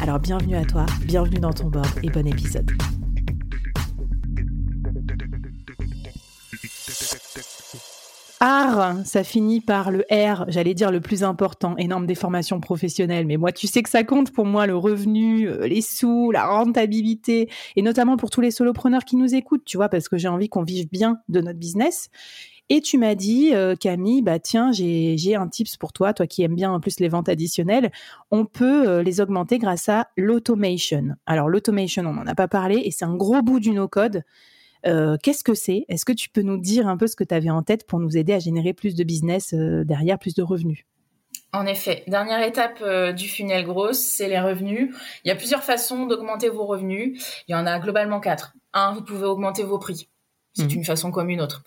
Alors bienvenue à toi, bienvenue dans ton board et bon épisode. Art, ça finit par le R, j'allais dire le plus important, énorme des formations professionnelles. Mais moi, tu sais que ça compte pour moi, le revenu, euh, les sous, la rentabilité, et notamment pour tous les solopreneurs qui nous écoutent, tu vois, parce que j'ai envie qu'on vive bien de notre business. Et tu m'as dit, euh, Camille, bah tiens, j'ai un tips pour toi, toi qui aimes bien en plus les ventes additionnelles. On peut euh, les augmenter grâce à l'automation. Alors l'automation, on n'en a pas parlé, et c'est un gros bout du no-code. Euh, qu'est-ce que c'est? Est-ce que tu peux nous dire un peu ce que tu avais en tête pour nous aider à générer plus de business derrière, plus de revenus? En effet, dernière étape du funnel grosse, c'est les revenus. Il y a plusieurs façons d'augmenter vos revenus. Il y en a globalement quatre. Un, vous pouvez augmenter vos prix. C'est mhm. une façon comme une autre.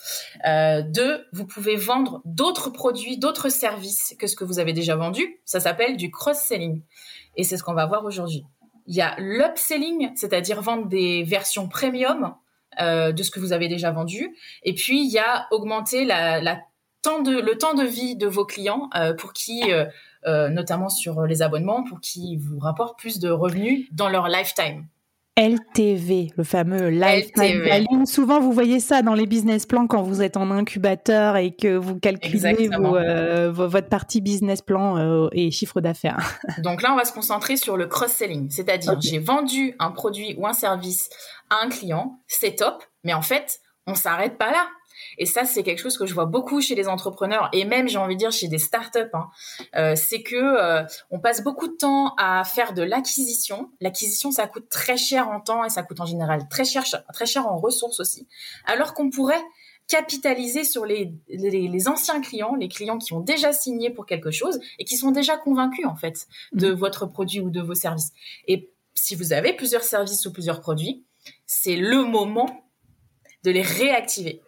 Euh, deux, vous pouvez vendre d'autres produits, d'autres services que ce que vous avez déjà vendu. Ça s'appelle du cross-selling. Et c'est ce qu'on va voir aujourd'hui. Il y a l'upselling, c'est-à-dire vendre des versions premium euh, de ce que vous avez déjà vendu. Et puis, il y a augmenter la, la le temps de vie de vos clients euh, pour qui, euh, notamment sur les abonnements, pour qu'ils vous rapportent plus de revenus dans leur lifetime. LTV, le fameux lifetime value. Souvent, vous voyez ça dans les business plans quand vous êtes en incubateur et que vous calculez euh, votre partie business plan euh, et chiffre d'affaires. Donc là, on va se concentrer sur le cross-selling, c'est-à-dire j'ai vendu un produit ou un service à un client, c'est top, mais en fait, on s'arrête pas là. Et ça, c'est quelque chose que je vois beaucoup chez les entrepreneurs et même, j'ai envie de dire, chez des startups. Hein. Euh, c'est que euh, on passe beaucoup de temps à faire de l'acquisition. L'acquisition, ça coûte très cher en temps et ça coûte en général très cher, très cher en ressources aussi. Alors qu'on pourrait capitaliser sur les, les, anciens clients, les clients qui ont déjà signé pour quelque chose et qui sont déjà convaincus en fait de mmh. votre produit ou de vos services. Et si vous avez plusieurs services ou plusieurs produits, c'est le moment de les réactiver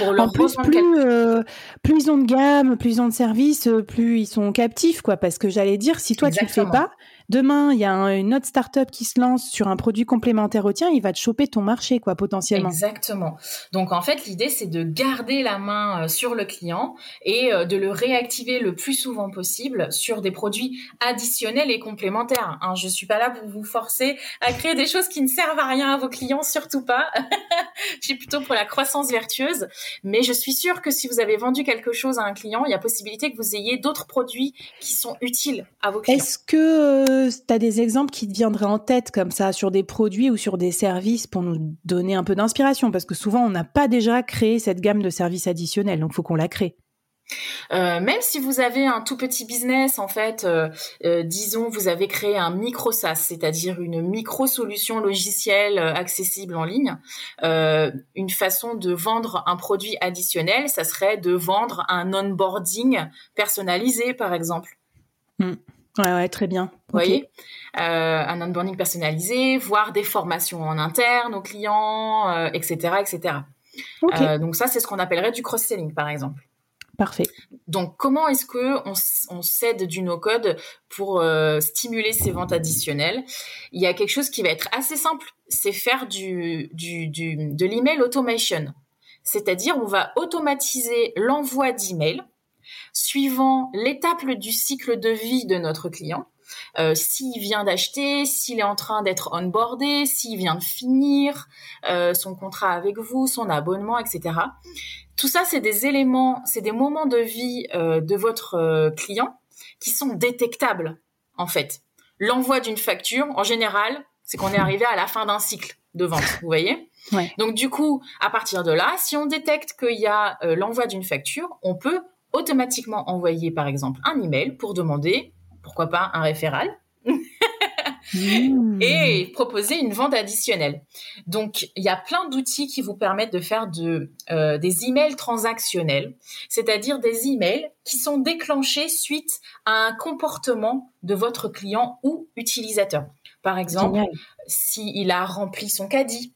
en plus, plus, euh, plus ils ont de gamme, plus ils ont de services, euh, plus ils sont captifs, quoi. Parce que j'allais dire, si toi tu le fais pas, Demain, il y a une autre startup qui se lance sur un produit complémentaire au tien, il va te choper ton marché, quoi, potentiellement. Exactement. Donc, en fait, l'idée, c'est de garder la main euh, sur le client et euh, de le réactiver le plus souvent possible sur des produits additionnels et complémentaires. Hein, je suis pas là pour vous forcer à créer des choses qui ne servent à rien à vos clients, surtout pas. je suis plutôt pour la croissance vertueuse. Mais je suis sûre que si vous avez vendu quelque chose à un client, il y a possibilité que vous ayez d'autres produits qui sont utiles à vos clients. Est-ce que tu as des exemples qui te viendraient en tête comme ça sur des produits ou sur des services pour nous donner un peu d'inspiration Parce que souvent, on n'a pas déjà créé cette gamme de services additionnels, donc il faut qu'on la crée. Euh, même si vous avez un tout petit business, en fait, euh, euh, disons, vous avez créé un micro SaaS, c'est-à-dire une micro solution logicielle accessible en ligne. une façon de vendre un produit additionnel, ça serait de vendre un onboarding personnalisé, par exemple. Hmm. Ouais, ouais, très bien. Vous voyez euh, Un onboarding personnalisé, voire des formations en interne aux clients, etc., euh, etc. Euh, donc ça, c'est ce qu'on appellerait du cross-selling, par exemple. Parfait. Donc, comment est-ce que on, on s'aide du no-code pour stimuler ces ventes additionnelles? Il y a quelque chose qui va être assez simple, c'est faire du, du, du de l'email automation. C'est-à-dire, on va automatiser l'envoi d'emails suivant l'étape du cycle de vie de notre client. Euh, s'il vient d'acheter, s'il est en train d'être onboardé, s'il vient de finir euh, son contrat avec vous, son abonnement, etc. Tout ça, c'est des éléments, c'est des moments de vie euh, de votre client qui sont détectables en fait. l'envoi d'une facture, en général, c'est qu'on est arrivé à la fin d'un cycle de vente, vous voyez? Donc du coup, à partir de là, si on détecte qu'il y a l'envoi d'une facture, on peut automatiquement envoyer par exemple un email pour demander, pourquoi pas un référal, Mmh. et proposer une vente additionnelle. Donc, il y a plein d'outils qui vous permettent de faire de, euh, des emails transactionnels, c'est-à-dire des emails qui sont déclenchés suite à un comportement de votre client ou utilisateur. Par exemple, s'il a rempli son caddie,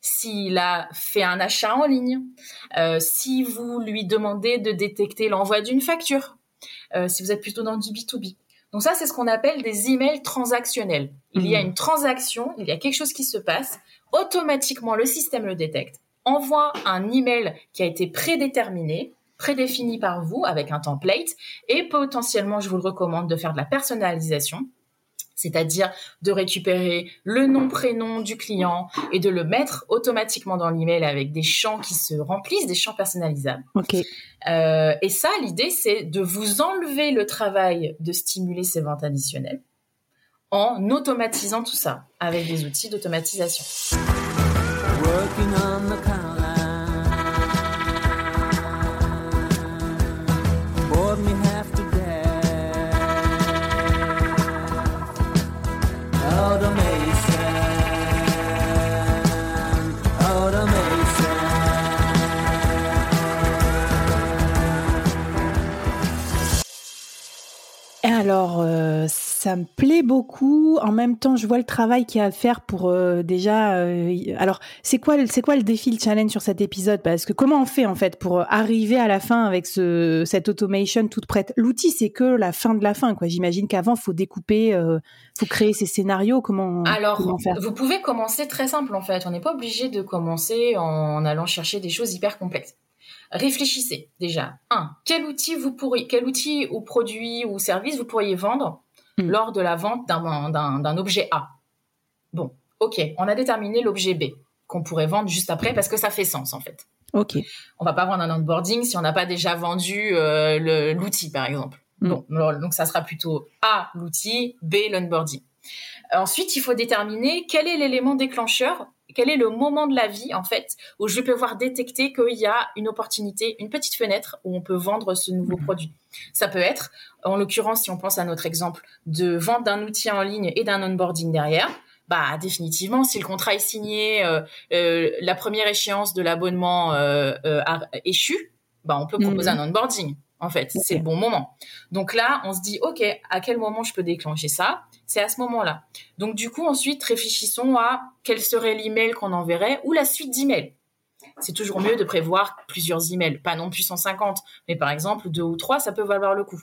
s'il a fait un achat en ligne, euh, si vous lui demandez de détecter l'envoi d'une facture, euh, si vous êtes plutôt dans du B2B. Donc ça, c'est ce qu'on appelle des emails transactionnels. Il y a hmm. une transaction, il y a quelque chose qui se passe, automatiquement le système le détecte, envoie un email qui a été prédéterminé, prédéfini par vous avec un template, et potentiellement, je vous le recommande de faire de la personnalisation c'est-à-dire de récupérer le nom, prénom du client et de le mettre automatiquement dans l'email avec des champs qui se remplissent, des champs personnalisables. Euh, et ça, l'idée, c'est de vous enlever le travail de stimuler ces ventes additionnelles en automatisant tout ça avec des outils d'automatisation. Alors, euh, ça me plaît beaucoup. En même temps, je vois le travail qu'il y a à faire pour euh, déjà. Euh, alors, c'est quoi, c'est quoi le défi, le challenge sur cet épisode? Parce que comment on fait en fait pour arriver à la fin avec ce, cette automation toute prête? L'outil, c'est que la fin de la fin, quoi. J'imagine qu'avant, faut découper, faut créer ces scénarios. Comment Alors, vous pouvez commencer très simple en fait. On n'est pas obligé de commencer en allant chercher des choses hyper complexes réfléchissez déjà. Un, quel outil vous pourriez, quel outil ou produit ou service vous pourriez vendre hmm. lors de la vente d'un objet A? Bon, ok, on a déterminé l'objet B qu'on pourrait vendre juste après parce que ça fait sens en fait. Ok. On va pas vendre un onboarding si on n'a pas déjà vendu euh, l'outil par exemple. Hmm. donc ça sera plutôt A l'outil, B l'onboarding. Ensuite, il faut déterminer quel est l'élément déclencheur quel est le moment de la vie en fait où je vais pouvoir détecter qu'il y a une opportunité, une petite fenêtre où on peut vendre ce nouveau mhm. produit. Ça peut être, en l'occurrence, si on pense à notre exemple de vente d'un outil en ligne et d'un onboarding derrière, bah définitivement, si le contrat est signé, euh, euh, la première échéance de l'abonnement euh, a échu, bah on peut proposer mhm. un onboarding. En fait, c'est le bon moment. Donc là, on se dit, ok, à quel moment je peux déclencher ça? C'est à ce moment-là. Donc du coup, ensuite, réfléchissons à quel serait l'email qu'on enverrait ou la suite d'emails. C'est toujours mieux de prévoir plusieurs emails, pas non plus 150, mais par exemple deux ou trois, ça peut valoir le coup.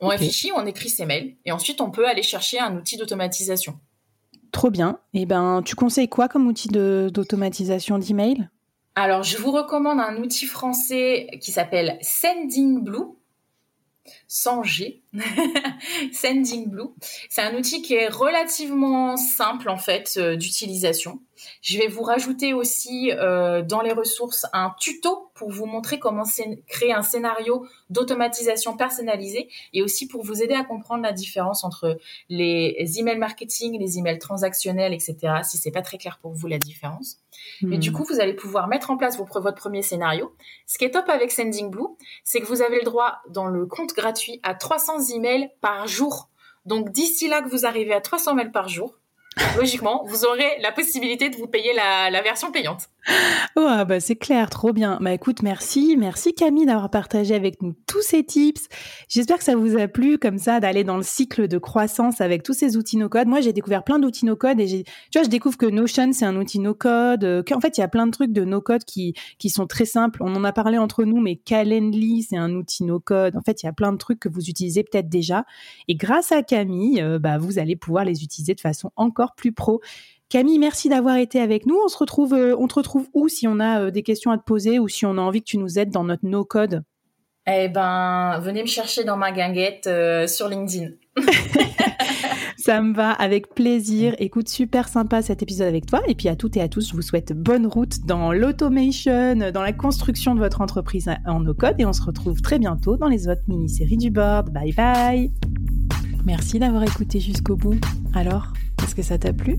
On réfléchit, on écrit ces mails et ensuite on peut aller chercher un outil d'automatisation. Trop bien. Et eh ben, tu conseilles quoi comme outil d'automatisation d'email? Alors, je vous recommande un outil français qui s'appelle Sending Blue sans G, Sending Blue. C'est un outil qui est relativement simple en fait euh, d'utilisation. Je vais vous rajouter aussi euh, dans les ressources un tuto pour vous montrer comment créer un scénario d'automatisation personnalisé et aussi pour vous aider à comprendre la différence entre les emails marketing, les emails transactionnels, etc. Si c'est pas très clair pour vous la différence. Mais du hmm. coup, vous allez pouvoir mettre en place votre premier scénario. Ce qui est top avec Sending Blue, c'est que vous avez le droit dans le compte gratuit à 300 emails par jour. Donc d'ici là que vous arrivez à 300 mails par jour, logiquement, vous aurez la possibilité de vous payer la, version payante. Ouais, bah c'est clair, trop bien. Bah écoute, merci, merci Camille d'avoir partagé avec nous tous ces tips. J'espère que ça vous a plu comme ça d'aller dans le cycle de croissance avec tous ces outils no code. Moi, j'ai découvert plein d'outils no code et j'ai, tu vois, je découvre que Notion c'est un outil no code, euh, qu'en fait il y a plein de trucs de no code qui qui sont très simples. On en a parlé entre nous, mais Calendly c'est un outil no code. En fait, il y a plein de trucs que vous utilisez peut-être déjà et grâce à Camille, euh, bah vous allez pouvoir les utiliser de façon encore plus pro. Camille, merci d'avoir été avec nous. On se retrouve, euh, on te retrouve où si on a euh, des questions à te poser ou si on a envie que tu nous aides dans notre no-code? Eh ben, venez me chercher dans ma guinguette euh, sur LinkedIn. Ça me va avec plaisir. Écoute, super sympa cet épisode avec toi. Et puis à toutes et à tous, je vous souhaite bonne route dans l'automation, dans la construction de votre entreprise en no-code. Et on se retrouve très bientôt dans les autres mini-séries du board. Bye bye Merci d'avoir écouté jusqu'au bout. Alors, est-ce que ça t'a plu?